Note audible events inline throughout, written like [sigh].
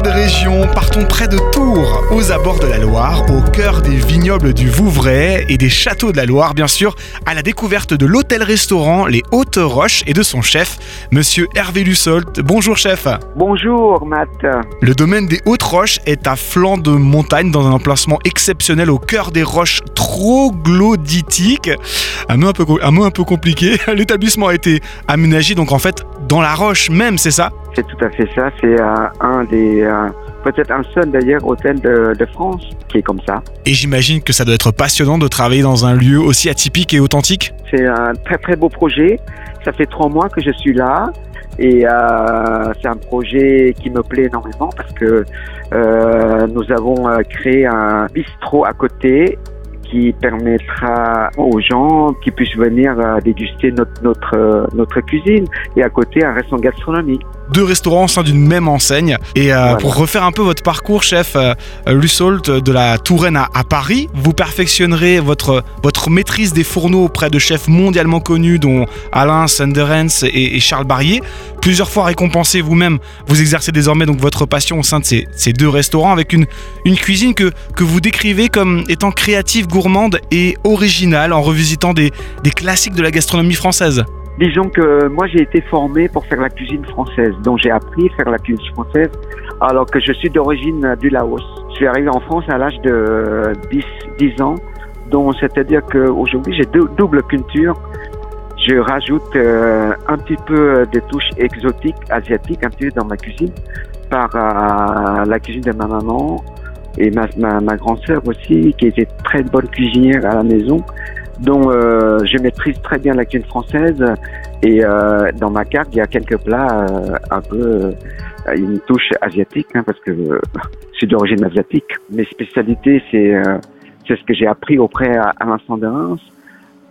tour des régions, partons près de Tours, aux abords de la Loire, au cœur des vignobles du Vouvray et des châteaux de la Loire, bien sûr, à la découverte de l'hôtel-restaurant Les Hautes Roches et de son chef, monsieur Hervé Lussolt. Bonjour chef. Bonjour Matt. Le domaine des Hautes Roches est à flanc de montagne dans un emplacement exceptionnel au cœur des roches troglodytiques. Un mot un peu, un mot un peu compliqué. [laughs] L'établissement a été aménagé donc en fait dans la roche même, c'est ça? C'est tout à fait ça. C'est euh, un des, euh, peut-être un seul d'ailleurs hôtel de, de France qui est comme ça. Et j'imagine que ça doit être passionnant de travailler dans un lieu aussi atypique et authentique. C'est un très très beau projet. Ça fait trois mois que je suis là. Et euh, c'est un projet qui me plaît énormément parce que nous avons créé un bistrot à côté qui permettra aux gens qui puissent venir déguster notre, notre, notre cuisine et à côté un restaurant gastronomique. Deux restaurants au sein d'une même enseigne. Et euh, Voilà. pour refaire un peu votre parcours, chef euh, Lussault de la Touraine à, à Paris, vous perfectionnerez votre, votre maîtrise des fourneaux auprès de chefs mondialement connus, dont Alain Sanderens et, et Charles Barrier. Plusieurs fois récompensé vous-même, vous exercez désormais donc votre passion au sein de ces, ces deux restaurants avec une, une cuisine que, que vous décrivez comme étant créative, gourmande et originale en revisitant des, des classiques de la gastronomie française. Disons que moi j'ai été formé pour faire la cuisine française, donc j'ai appris à faire la cuisine française alors que je suis d'origine du Laos. Je suis arrivé en France à l'âge de 10, 10 ans, donc c'est-à-dire qu'aujourd'hui j'ai deux, double culture. Je rajoute euh, un petit peu de touches exotiques, asiatiques, un petit peu dans ma cuisine, par euh, la cuisine de ma maman et ma, ma, ma grande sœur aussi, qui était très bonne cuisinière à la maison. Donc euh, je maîtrise très bien la cuisine française et euh, dans ma carte il y a quelques plats euh, un peu euh, une touche asiatique hein, parce que [laughs] je suis d'origine asiatique. Mes spécialités c'est euh, c'est ce que j'ai appris auprès à Alain Sanderens,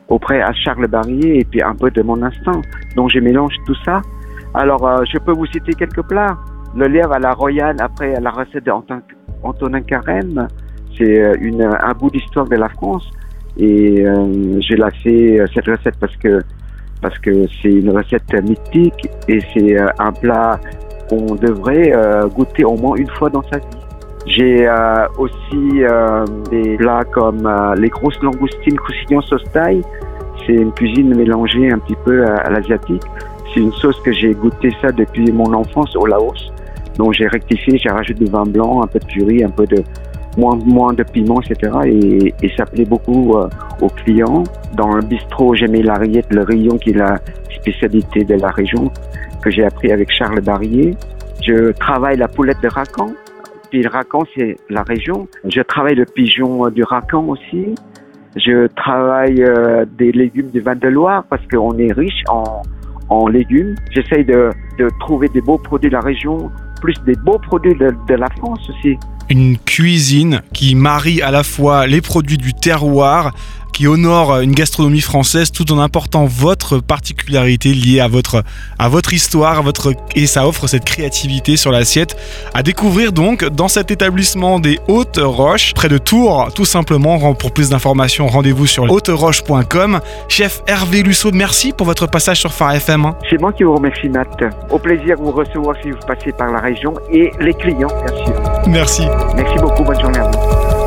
auprès à Charles Barrier et puis un peu de mon instant. Donc je mélange tout ça. Alors euh, je peux vous citer quelques plats. Le lièvre à la royale après la recette d'Antonin Antonin Carême, c'est un bout d'histoire de la France et euh, l'ai fait euh, cette recette parce que parce que c'est une recette mythique et c'est euh, un plat qu'on devrait euh, goûter au moins une fois dans sa vie. J'ai aussi des plats comme les grosses langoustines croustillant sauce thaï. C'est une cuisine mélangée un petit peu à, à l'asiatique. C'est une sauce que j'ai goûté ça depuis mon enfance au Laos. Donc j'ai rectifié, j'ai rajouté du vin blanc, un peu de curry, un peu de moins, moins de piment, etc. Et, et ça plaît beaucoup euh, aux clients. Dans le bistrot, j'ai mis la rillette, le rayon qui est la spécialité de la région, que j'ai appris avec Charles Barrier. Je travaille la poulette de Racan. Puis le Racan, c'est la région. Je travaille le pigeon euh, du Racan aussi. Je travaille euh, des légumes du Val-de-Loire parce qu'on est riche en, en légumes. J'essaye de, de trouver des beaux produits de la région, plus des beaux produits de, la France aussi. une cuisine qui marie à la fois les produits du terroir, qui honore une gastronomie française tout en apportant votre particularité liée à votre, à votre histoire, à votre, et ça offre cette créativité sur l'assiette. À découvrir donc dans cet établissement des Hautes Roches, près de Tours, tout simplement. Pour plus d'informations, rendez-vous sur hauteroches.com. Chef Hervé Lussaud, merci pour votre passage sur Phare FM. C'est moi qui vous remercie, Matt. Au plaisir de vous recevoir si vous passez par la région et les clients, bien sûr. Merci. Merci beaucoup. Bonne journée à vous.